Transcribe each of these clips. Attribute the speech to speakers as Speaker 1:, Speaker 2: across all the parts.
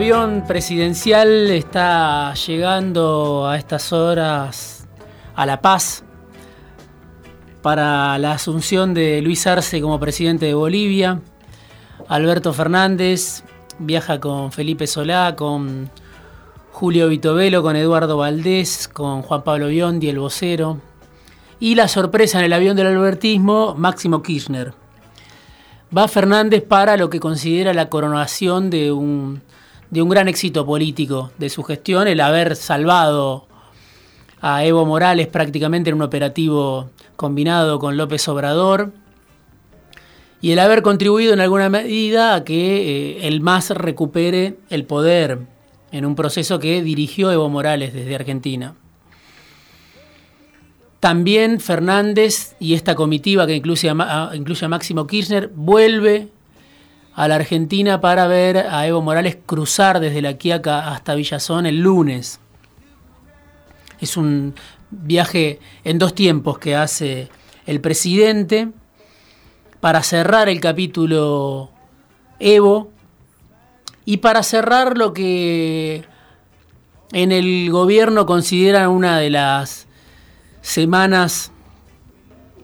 Speaker 1: Avión presidencial está llegando a estas horas a La Paz para la asunción de Luis Arce como presidente de Bolivia. Alberto Fernández viaja con Felipe Solá, con Julio Vitovelo, con Eduardo Valdés, con Juan Pablo Biondi, el vocero. Y la sorpresa en el avión del albertismo, Máximo Kirchner. Va Fernández para lo que considera la coronación de un de un gran éxito político de su gestión, el haber salvado a Evo Morales prácticamente en un operativo combinado con López Obrador y el haber contribuido en alguna medida a que eh, el MAS recupere el poder en un proceso que dirigió Evo Morales desde Argentina. También Fernández y esta comitiva que incluye a, incluye a Máximo Kirchner vuelve a la Argentina para ver a Evo Morales cruzar desde La Quiaca hasta Villazón el lunes. Es un viaje en dos tiempos que hace el presidente para cerrar el capítulo Evo y para cerrar lo que en el gobierno consideran una de las semanas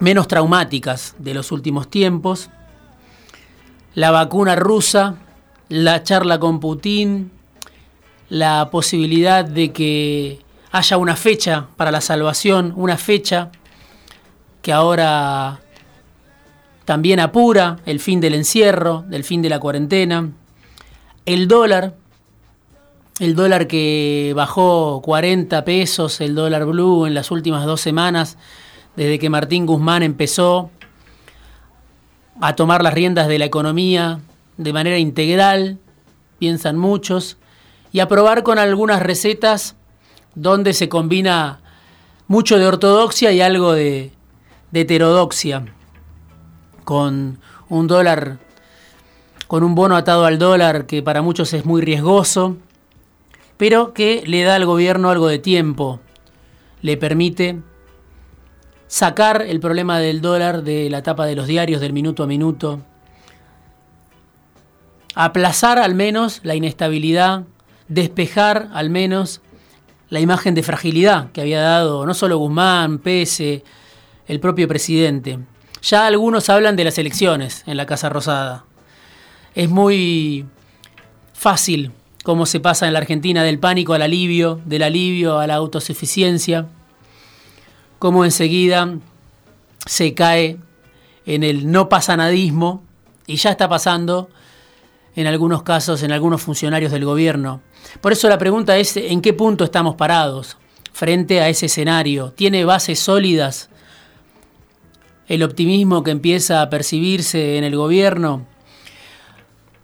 Speaker 1: menos traumáticas de los últimos tiempos, la vacuna rusa, la charla con Putin, la posibilidad de que haya una fecha para la salvación, una fecha que ahora también apura el fin del encierro, del fin de la cuarentena, el dólar, el dólar que bajó 40 pesos, el dólar blue en las últimas dos semanas, desde que Martín Guzmán empezó a tomar las riendas de la economía de manera integral, piensan muchos, y a probar con algunas recetas donde se combina mucho de ortodoxia y algo de, de heterodoxia, con un dólar, con un bono atado al dólar que para muchos es muy riesgoso, pero que le da al gobierno algo de tiempo, le permite sacar el problema del dólar de la tapa de los diarios del minuto a minuto, aplazar al menos la inestabilidad, despejar al menos la imagen de fragilidad que había dado no solo Guzmán, Pese, el propio presidente. Ya algunos hablan de las elecciones en la Casa Rosada. Es muy fácil cómo se pasa en la Argentina del pánico al alivio, del alivio a la autosuficiencia cómo enseguida se cae en el no pasanadismo y ya está pasando en algunos casos, en algunos funcionarios del gobierno. Por eso la pregunta es, ¿en qué punto estamos parados frente a ese escenario? ¿Tiene bases sólidas el optimismo que empieza a percibirse en el gobierno?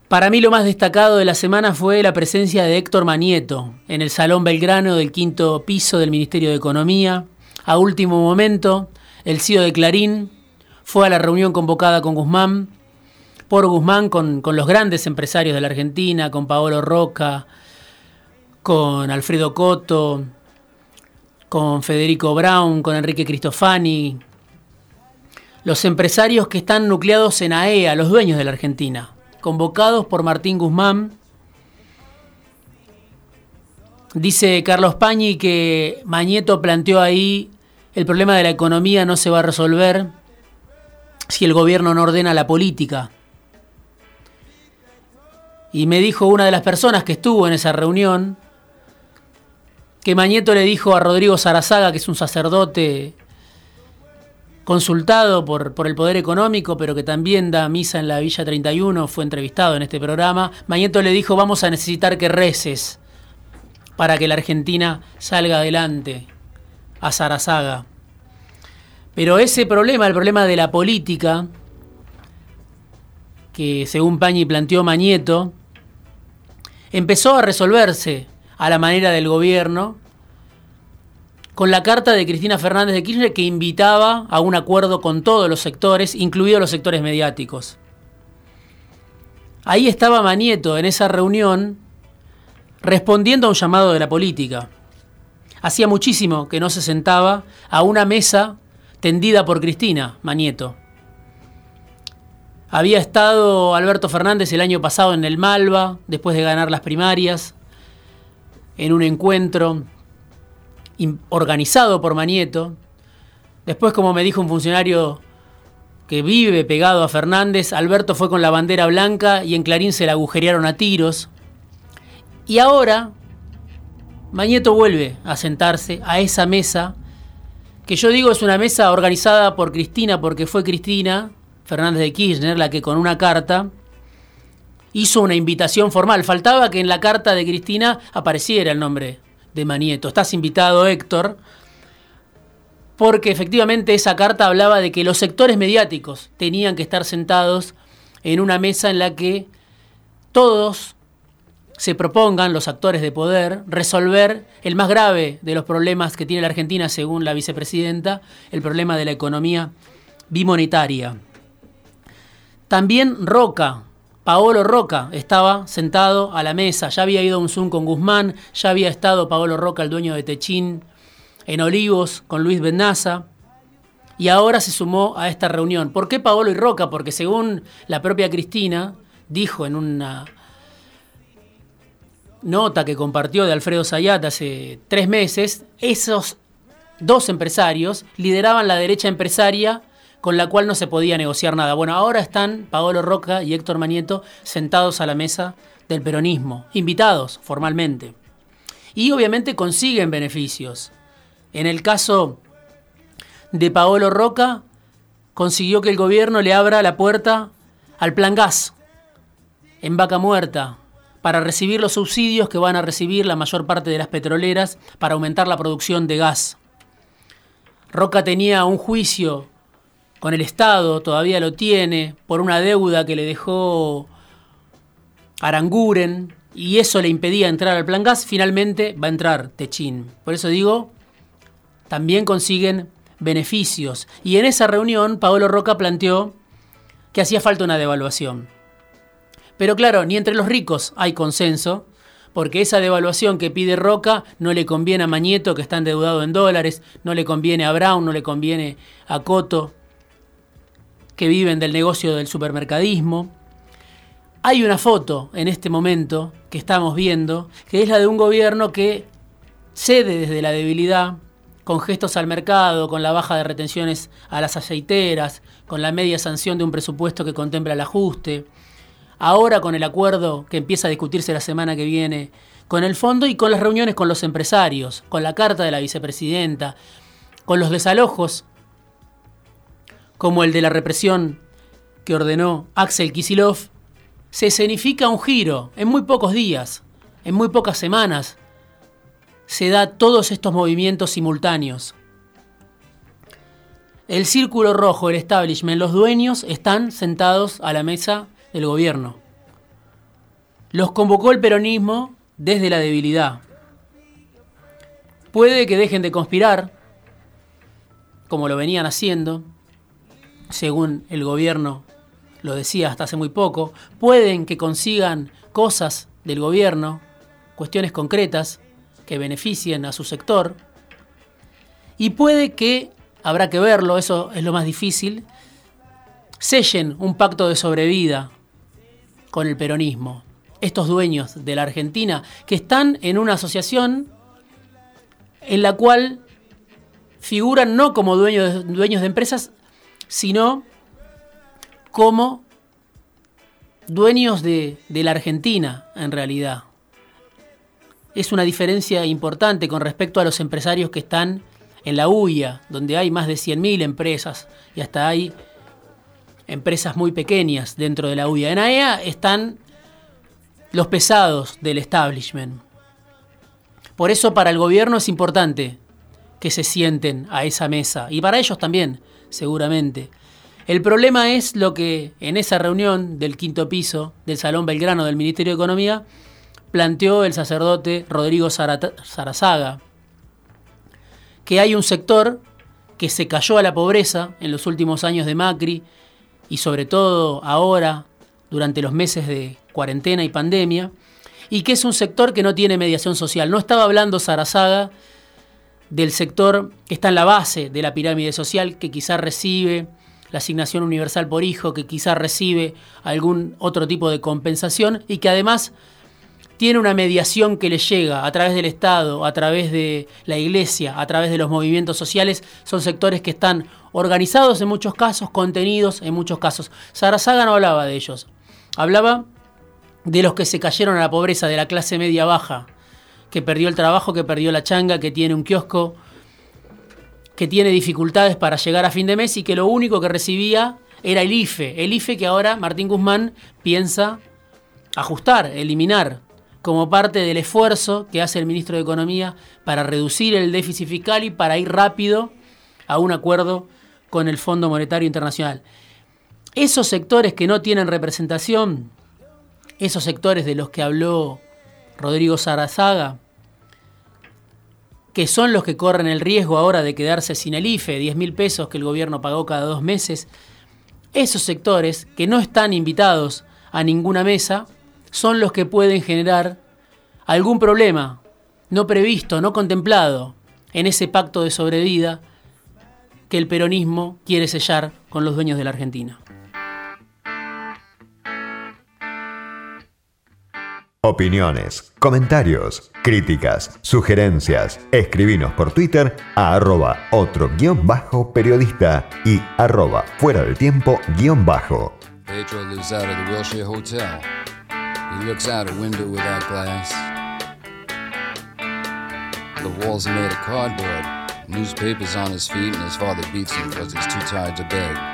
Speaker 1: Para mí lo más destacado de la semana fue la presencia de Héctor Manieto en el Salón Belgrano del quinto piso del Ministerio de Economía, a último momento, el CEO de Clarín fue a la reunión convocada con Guzmán, por Guzmán con, los grandes empresarios de la Argentina, con Paolo Roca, con Alfredo Coto, con Federico Brown, con Enrique Cristofani, los empresarios que están nucleados en AEA, e los dueños de la Argentina, convocados por Martín Guzmán. Dice Carlos Pañi que Mañeto planteó ahí el problema de la economía no se va a resolver si el gobierno no ordena la política. Y me dijo una de las personas que estuvo en esa reunión que Mañeto le dijo a Rodrigo Sarazaga, que es un sacerdote consultado por, por, el Poder Económico, pero que también da misa en la Villa 31, fue entrevistado en este programa, Mañeto le dijo, vamos a necesitar que reces para que la Argentina salga adelante a Sarazaga. Pero ese problema, el problema de la política, que según Pañi planteó Mañeto, empezó a resolverse a la manera del gobierno con la carta de Cristina Fernández de Kirchner que invitaba a un acuerdo con todos los sectores, incluidos los sectores mediáticos. Ahí estaba Manieto en esa reunión respondiendo a un llamado de la política. Hacía muchísimo que no se sentaba a una mesa tendida por Cristina Manieto. Había estado Alberto Fernández el año pasado en el Malva, después de ganar las primarias, en un encuentro organizado por Manieto. Después, como me dijo un funcionario que vive pegado a Fernández, Alberto fue con la bandera blanca y en Clarín se la agujerearon a tiros. Y ahora, Manieto vuelve a sentarse a esa mesa, que yo digo es una mesa organizada por Cristina, porque fue Cristina Fernández de Kirchner la que con una carta hizo una invitación formal. Faltaba que en la carta de Cristina apareciera el nombre de Manieto. Estás invitado, Héctor, porque efectivamente esa carta hablaba de que los sectores mediáticos tenían que estar sentados en una mesa en la que todos se propongan, los actores de poder, resolver el más grave de los problemas que tiene la Argentina, según la vicepresidenta, el problema de la economía bimonetaria. También Roca, Paolo Roca estaba sentado a la mesa, ya había ido a un Zoom con Guzmán, ya había estado Paolo Roca, el dueño de Techín, en Olivos con Luis Benaza, y ahora se sumó a esta reunión. ¿Por qué Paolo y Roca? Porque según la propia Cristina dijo en una nota que compartió de Alfredo Sayat hace tres meses, esos dos empresarios lideraban la derecha empresaria con la cual no se podía negociar nada. Bueno, ahora están Paolo Roca y Héctor Manieto sentados a la mesa del peronismo, invitados formalmente. Y obviamente consiguen beneficios. En el caso de Paolo Roca, consiguió que el gobierno le abra la puerta al plan gas en vaca muerta para recibir los subsidios que van a recibir la mayor parte de las petroleras para aumentar la producción de gas. Roca tenía un juicio con el Estado, todavía lo tiene, por una deuda que le dejó Aranguren, y eso le impedía entrar al plan gas, finalmente va a entrar Techín. Por eso digo, también consiguen beneficios. Y en esa reunión, Paolo Roca planteó que hacía falta una devaluación. Pero claro, ni entre los ricos hay consenso, porque esa devaluación que pide Roca no le conviene a Mañeto, que está endeudado en dólares, no le conviene a Brown, no le conviene a Coto, que viven del negocio del supermercadismo. Hay una foto en este momento que estamos viendo, que es la de un gobierno que cede desde la debilidad, con gestos al mercado, con la baja de retenciones a las aceiteras, con la media sanción de un presupuesto que contempla el ajuste, ahora con el acuerdo que empieza a discutirse la semana que viene, con el fondo y con las reuniones con los empresarios, con la carta de la vicepresidenta, con los desalojos como el de la represión que ordenó Axel Kisilov, se escenifica un giro en muy pocos días, en muy pocas semanas. Se da todos estos movimientos simultáneos. El círculo rojo, el establishment, los dueños están sentados a la mesa del gobierno. Los convocó el peronismo desde la debilidad. Puede que dejen de conspirar, como lo venían haciendo, según el gobierno lo decía hasta hace muy poco, pueden que consigan cosas del gobierno, cuestiones concretas que beneficien a su sector, y puede que, habrá que verlo, eso es lo más difícil, sellen un pacto de sobrevida con el peronismo. Estos dueños de la Argentina que están en una asociación en la cual figuran no como dueños, dueños de empresas, sino como dueños de, la Argentina, en realidad. Es una diferencia importante con respecto a los empresarios que están en la UIA, donde hay más de 100.000 empresas y hasta hay empresas muy pequeñas dentro de la UIA. En AEA están los pesados del establishment. Por eso para el gobierno es importante que se sienten a esa mesa y para ellos también seguramente. El problema es lo que en esa reunión del quinto piso del Salón Belgrano del Ministerio de Economía planteó el sacerdote Rodrigo Sarazaga, que hay un sector que se cayó a la pobreza en los últimos años de Macri y sobre todo ahora, durante los meses de cuarentena y pandemia, y que es un sector que no tiene mediación social. No estaba hablando Sarazaga del sector que está en la base de la pirámide social, que quizás recibe la asignación universal por hijo, que quizás recibe algún otro tipo de compensación y que además tiene una mediación que le llega a través del Estado, a través de la Iglesia, a través de los movimientos sociales, son sectores que están organizados en muchos casos, contenidos en muchos casos. Sarazaga no hablaba de ellos, hablaba de los que se cayeron a la pobreza, de la clase media baja, que perdió el trabajo, que perdió la changa, que tiene un kiosco, que tiene dificultades para llegar a fin de mes y que lo único que recibía era el IFE, el IFE que ahora Martín Guzmán piensa ajustar, eliminar, como parte del esfuerzo que hace el ministro de Economía para reducir el déficit fiscal y para ir rápido a un acuerdo con el Fondo Monetario Internacional. Esos sectores que no tienen representación, esos sectores de los que habló Rodrigo Sarazaga, que son los que corren el riesgo ahora de quedarse sin el IFE, 10 mil pesos que el gobierno pagó cada dos meses, esos sectores que no están invitados a ninguna mesa son los que pueden generar algún problema no previsto, no contemplado en ese pacto de sobrevida que el peronismo quiere sellar con los dueños de la Argentina.
Speaker 2: Opiniones, comentarios, críticas, sugerencias. Escribinos por Twitter a arroba otro guion bajo periodista y arroba fuera del tiempo guion bajo.
Speaker 3: He looks out a window without glass. The walls are made of cardboard. Newspapers on his feet, and his father beats him because he's too tired to beg.